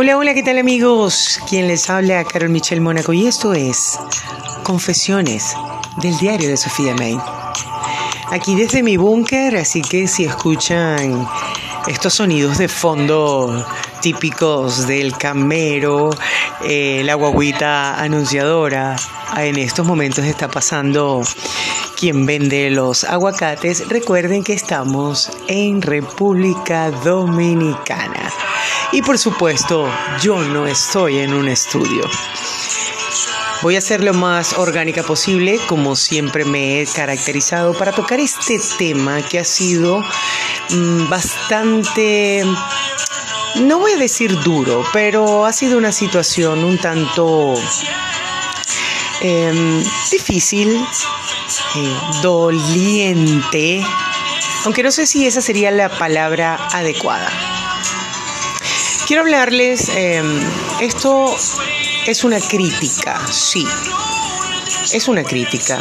Hola, hola, ¿qué tal amigos? Quien les habla, Carol Michelle Mónaco, y esto es Confesiones del diario de Sofía May. Aquí desde mi búnker, así que si escuchan estos sonidos de fondo típicos del camero, eh, la guaguita anunciadora, en estos momentos está pasando quien vende los aguacates. Recuerden que estamos en República Dominicana. Y por supuesto, yo no estoy en un estudio. Voy a ser lo más orgánica posible, como siempre me he caracterizado, para tocar este tema que ha sido mm, bastante, no voy a decir duro, pero ha sido una situación un tanto em, difícil, eh, doliente, aunque no sé si esa sería la palabra adecuada. Quiero hablarles, em, esto es una crítica, sí, es una crítica.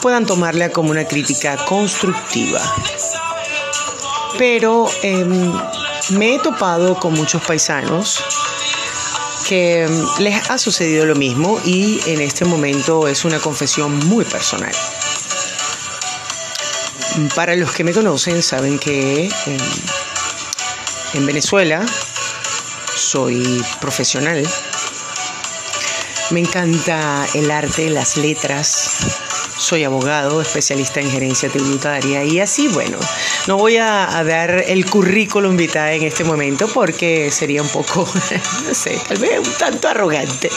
Puedan tomarla como una crítica constructiva. Pero em, me he topado con muchos paisanos que em, les ha sucedido lo mismo y en este momento es una confesión muy personal. Para los que me conocen saben que en Venezuela soy profesional. Me encanta el arte, las letras. Soy abogado, especialista en gerencia tributaria y así, bueno, no voy a, dar el currículum vitae en este momento porque sería un poco, no sé, tal vez un tanto arrogante.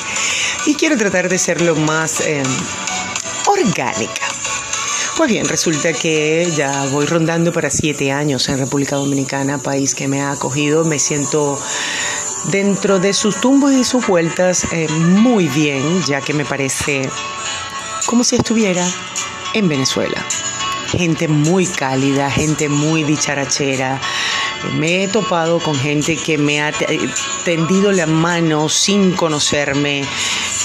Y quiero tratar de ser lo más em, orgánica. Pues bien, resulta que ya voy rondando para siete años en República Dominicana, país que me ha acogido. Me siento dentro de sus tumbos y sus vueltas eh, muy bien, ya que me parece como si estuviera en Venezuela. Gente muy cálida, gente muy dicharachera. Me he topado con gente que me ha tendido la mano sin conocerme,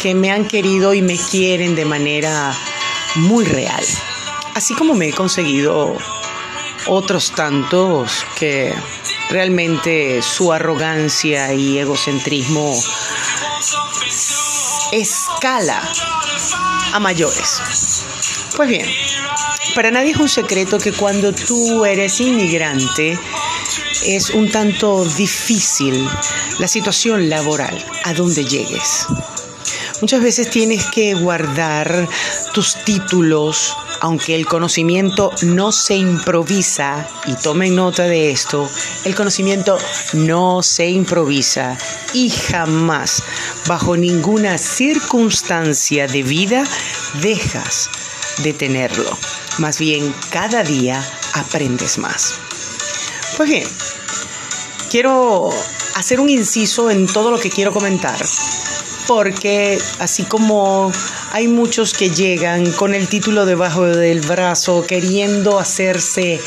que me han querido y me quieren de manera muy real. Así como me he conseguido otros tantos que realmente su arrogancia y egocentrismo escala a mayores. Pues bien, para nadie es un secreto que cuando tú eres inmigrante es un tanto difícil la situación laboral a donde llegues. Muchas veces tienes que guardar tus títulos, aunque el conocimiento no se improvisa, y tomen nota de esto, el conocimiento no se improvisa y jamás, bajo ninguna circunstancia de vida, dejas de tenerlo. Más bien, cada día aprendes más. Pues bien, quiero hacer un inciso en todo lo que quiero comentar, porque así como hay muchos que llegan con el título debajo del brazo queriendo hacerse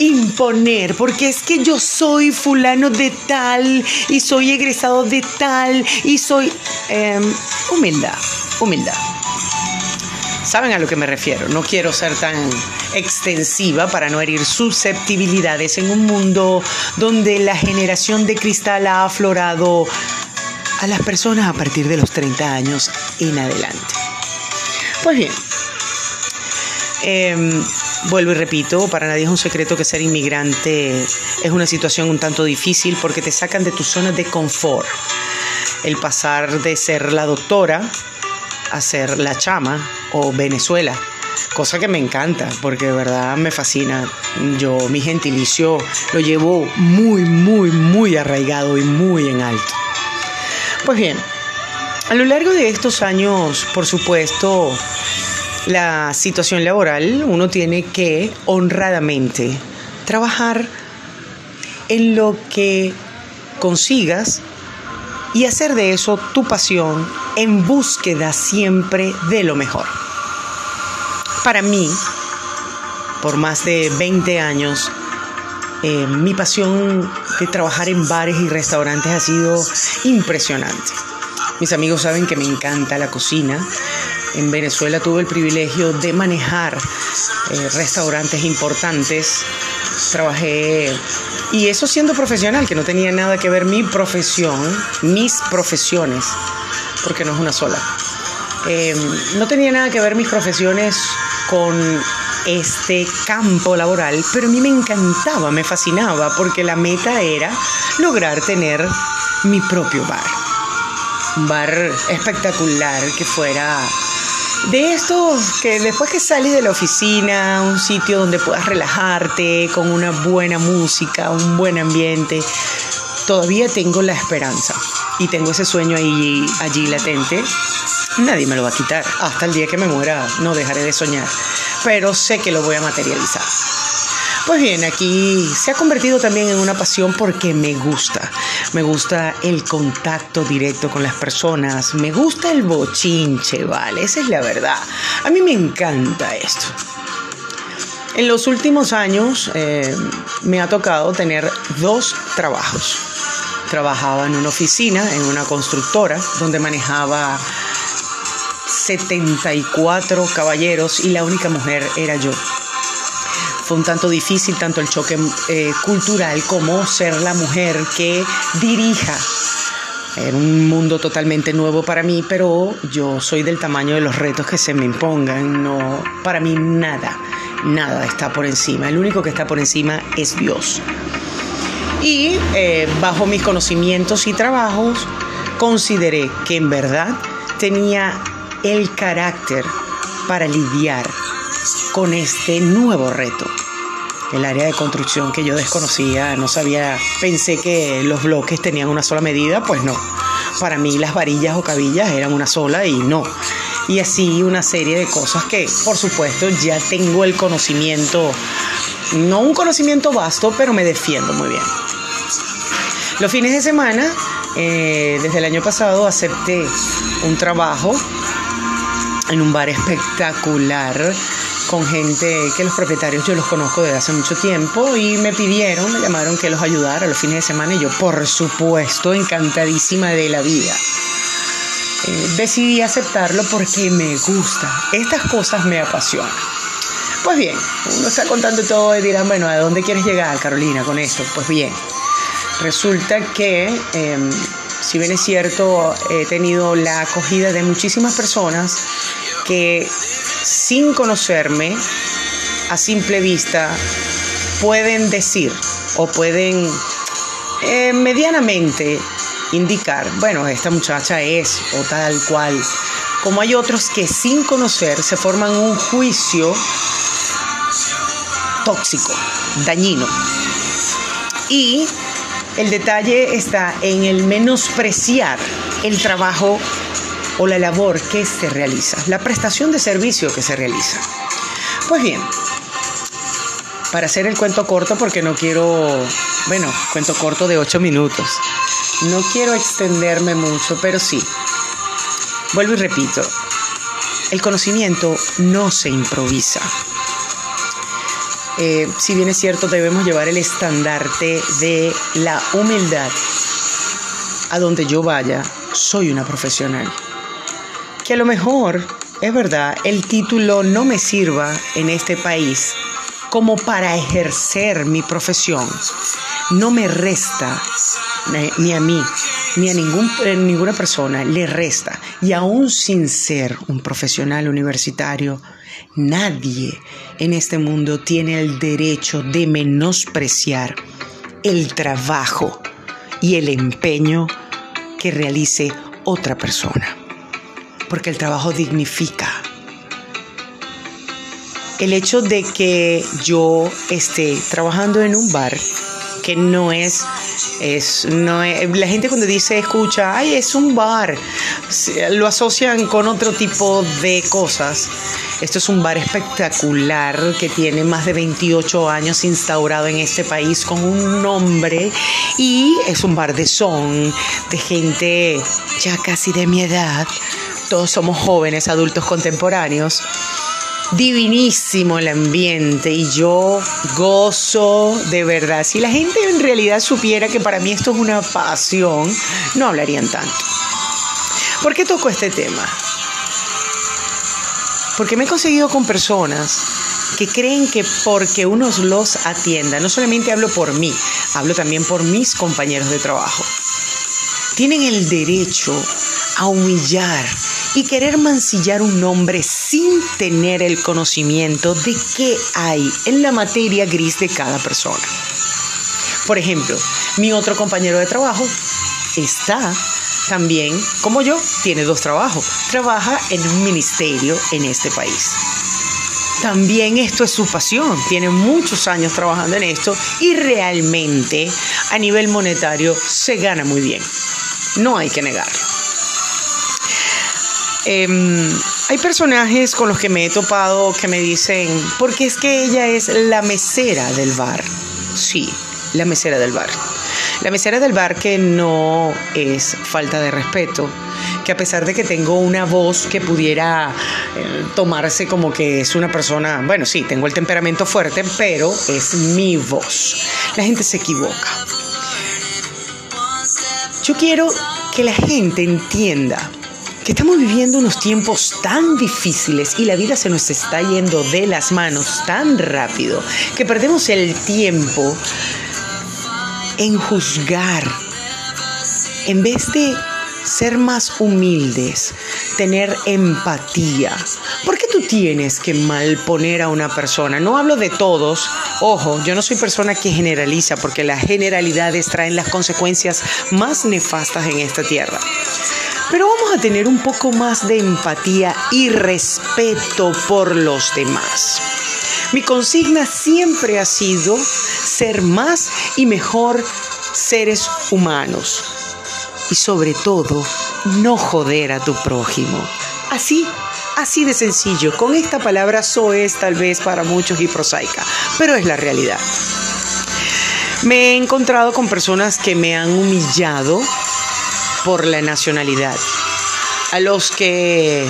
imponer, porque es que yo soy fulano de tal y soy egresado de tal y soy em, humildad, humildad. Saben a lo que me refiero, no quiero ser tan extensiva para no herir susceptibilidades en un mundo donde la generación de cristal ha aflorado a las personas a partir de los 30 años en adelante. Pues bien, em, vuelvo y repito, para nadie es un secreto que ser inmigrante es una situación un tanto difícil porque te sacan de tu zona de confort. El pasar de ser la doctora a ser la chama o Venezuela, cosa que me encanta porque de verdad me fascina. Yo mi gentilicio lo llevo muy, muy, muy arraigado y muy en alto. Pues bien, a lo largo de estos años, por supuesto, la situación laboral, uno tiene que honradamente trabajar en lo que consigas y hacer de eso tu pasión en búsqueda siempre de lo mejor. Para mí, por más de 20 años, eh, mi pasión de trabajar en bares y restaurantes ha sido impresionante. Mis amigos saben que me encanta la cocina. En Venezuela tuve el privilegio de manejar eh, restaurantes importantes Trabajé, y eso siendo profesional, que no tenía nada que ver mi profesión, mis profesiones, porque no es una sola. Em, no tenía nada que ver mis profesiones con este campo laboral, pero a mí me encantaba, me fascinaba, porque la meta era lograr tener mi propio bar. Un bar espectacular que fuera de estos que después que sales de la oficina, un sitio donde puedas relajarte con una buena música, un buen ambiente, todavía tengo la esperanza y tengo ese sueño ahí, allí latente. Nadie me lo va a quitar. Hasta el día que me muera no dejaré de soñar. Pero sé que lo voy a materializar. Pues bien, aquí se ha convertido también en una pasión porque me gusta. Me gusta el contacto directo con las personas. Me gusta el bochinche, ¿vale? Esa es la verdad. A mí me encanta esto. En los últimos años eh, me ha tocado tener dos trabajos. Trabajaba en una oficina, en una constructora, donde manejaba 74 caballeros y la única mujer era yo. Fue un tanto difícil tanto el choque eh, cultural como ser la mujer que dirija. Era un mundo totalmente nuevo para mí, pero yo soy del tamaño de los retos que se me impongan. No, para mí nada, nada está por encima. El único que está por encima es Dios. Y eh, bajo mis conocimientos y trabajos, consideré que en verdad tenía el carácter para lidiar con este nuevo reto. El área de construcción que yo desconocía, no sabía, pensé que los bloques tenían una sola medida, pues no. Para mí las varillas o cabillas eran una sola y no. Y así una serie de cosas que, por supuesto, ya tengo el conocimiento, no un conocimiento vasto, pero me defiendo muy bien. Los fines de semana, eh, desde el año pasado, acepté un trabajo en un bar espectacular con gente que los propietarios yo los conozco desde hace mucho tiempo y me pidieron, me llamaron que los ayudara los fines de semana y yo por supuesto encantadísima de la vida. Eh, decidí aceptarlo porque me gusta, estas cosas me apasionan. Pues bien, uno está contando todo y dirán, bueno, ¿a dónde quieres llegar, Carolina, con esto? Pues bien, resulta que, em, si bien es cierto, he tenido la acogida de muchísimas personas que sin conocerme, a simple vista, pueden decir o pueden eh, medianamente indicar, bueno, esta muchacha es o tal cual, como hay otros que sin conocer se forman un juicio tóxico, dañino. Y el detalle está en el menospreciar el trabajo o la labor que se realiza, la prestación de servicio que se realiza. Pues bien, para hacer el cuento corto, porque no quiero, bueno, cuento corto de ocho minutos, no quiero extenderme mucho, pero sí, vuelvo y repito, el conocimiento no se improvisa. Eh, si bien es cierto, debemos llevar el estandarte de la humildad. A donde yo vaya, soy una profesional que a lo mejor, es verdad, el título no me sirva en este país como para ejercer mi profesión. No me resta, ni a mí, ni a ningún, eh, ninguna persona le resta. Y aún sin ser un profesional universitario, nadie en este mundo tiene el derecho de menospreciar el trabajo y el empeño que realice otra persona porque el trabajo dignifica. El hecho de que yo esté trabajando en un bar que no es, es, no la gente cuando dice escucha, ay, es un bar, lo asocian con otro tipo de cosas. Esto es un bar espectacular que tiene más de 28 años instaurado en este país con un nombre y es un bar de son, de gente ya casi de mi edad, todos somos jóvenes, adultos contemporáneos. Divinísimo el ambiente y yo gozo de verdad. Si la gente en realidad supiera que para mí esto es una pasión, no hablarían tanto. ¿Por qué toco este tema? Porque me he conseguido con personas que creen que porque unos los atienda, no solamente hablo por mí, hablo también por mis compañeros de trabajo, tienen el derecho a humillar y querer mancillar un nombre sin tener el conocimiento de qué hay en la materia gris de cada persona. Por ejemplo, mi otro compañero de trabajo está también, como yo, tiene dos trabajos. Trabaja en un ministerio en este país. También esto es su pasión, tiene muchos años trabajando en esto y realmente a nivel monetario se gana muy bien. No hay que negarlo. Em, hay personajes con los que me he topado que me dicen, porque es que ella es la mesera del bar. Sí, la mesera del bar. La mesera del bar que no es falta de respeto, que a pesar de que tengo una voz que pudiera eh, tomarse como que es una persona, bueno, sí, tengo el temperamento fuerte, pero es mi voz. La gente se equivoca. Yo quiero que la gente entienda que estamos viviendo unos tiempos tan difíciles y la vida se nos está yendo de las manos tan rápido que perdemos el tiempo en juzgar, en vez de ser más humildes, tener empatía. ¿Por qué tú tienes que malponer a una persona? No hablo de todos. Ojo, yo no soy persona que generaliza porque las generalidades traen las consecuencias más nefastas en esta tierra. Pero vamos a tener un poco más de empatía y respeto por los demás. Mi consigna siempre ha sido ser más y mejor seres humanos. Y sobre todo, no joder a tu prójimo. Así, así de sencillo. Con esta palabra so es tal vez para muchos y prosaica, pero es la realidad. Me he encontrado con personas que me han humillado por la nacionalidad. A los que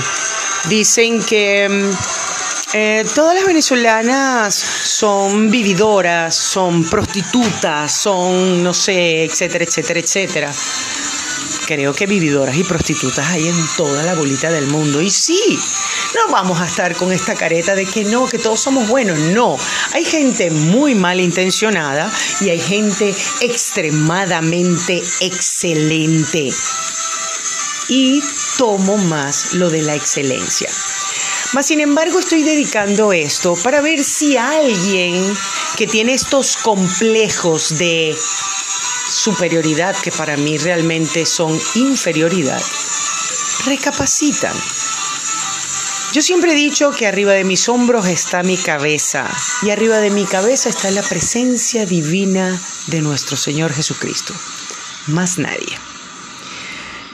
dicen que mm, eh, todas las venezolanas son vividoras, son prostitutas, son, no sé, etcétera, etcétera, etcétera. Creo que vividoras y prostitutas hay en toda la bolita del mundo. Y sí, no vamos a estar con esta careta de que no, que todos somos buenos. No, hay gente muy malintencionada y hay gente extremadamente excelente. Y tomo más lo de la excelencia. Mas, sin embargo, estoy dedicando esto para ver si alguien que tiene estos complejos de superioridad, que para mí realmente son inferioridad, recapacitan yo siempre he dicho que arriba de mis hombros está mi cabeza y arriba de mi cabeza está la presencia divina de nuestro Señor Jesucristo. Más nadie.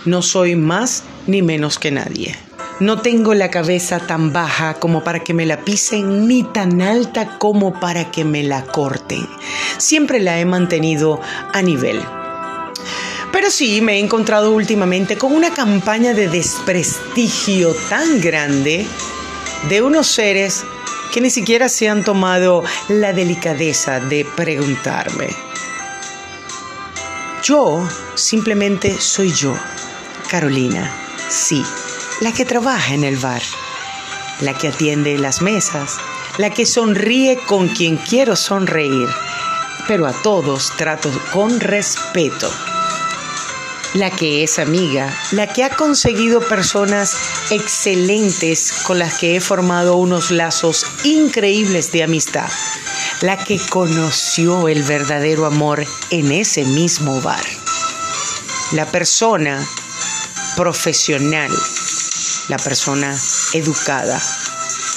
No soy más ni menos que nadie. No tengo la cabeza tan baja como para que me la pisen, ni tan alta como para que me la corten. Siempre la he mantenido a nivel. Pero sí, me he encontrado últimamente con una campaña de desprestigio tan grande de unos seres que ni siquiera se han tomado la delicadeza de preguntarme. Yo simplemente soy yo, Carolina, sí, la que trabaja en el bar, la que atiende las mesas, la que sonríe con quien quiero sonreír, pero a todos trato con respeto. La que es amiga, la que ha conseguido personas excelentes con las que he formado unos lazos increíbles de amistad, la que conoció el verdadero amor en ese mismo bar, la persona profesional, la persona educada,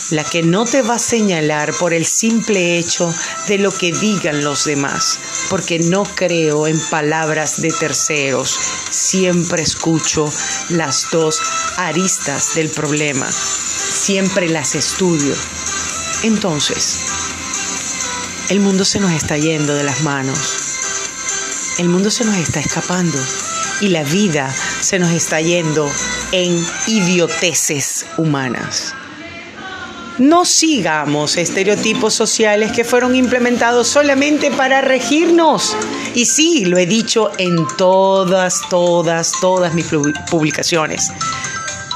la que no te va a señalar por el simple hecho de lo que digan los demás, porque no creo en palabras de terceros, siempre escucho las dos aristas del problema, siempre las estudio. Entonces, el mundo se nos está yendo de las manos, el mundo se nos está escapando y la vida se nos está yendo en idioteces humanas. No sigamos estereotipos sociales que fueron implementados solamente para regirnos. Y sí, lo he dicho en todas, todas, todas mis publicaciones.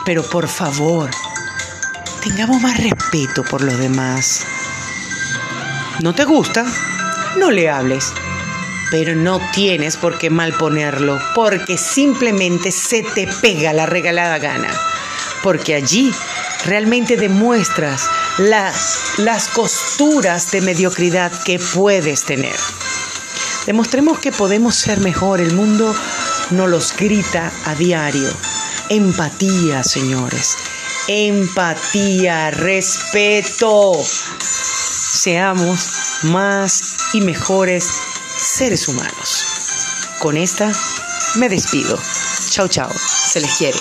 Pero por favor, tengamos más respeto por los demás. ¿No te gusta? No le hables. Pero no tienes por qué malponerlo, porque simplemente se te pega la regalada gana. Porque allí realmente demuestras las, las costuras de mediocridad que puedes tener. Demostremos que podemos ser mejor. El mundo nos los grita a diario. Empatía, señores. Empatía, respeto. Seamos más y mejores seres humanos. Con esta me despido. Chao, chao. Se les quiere.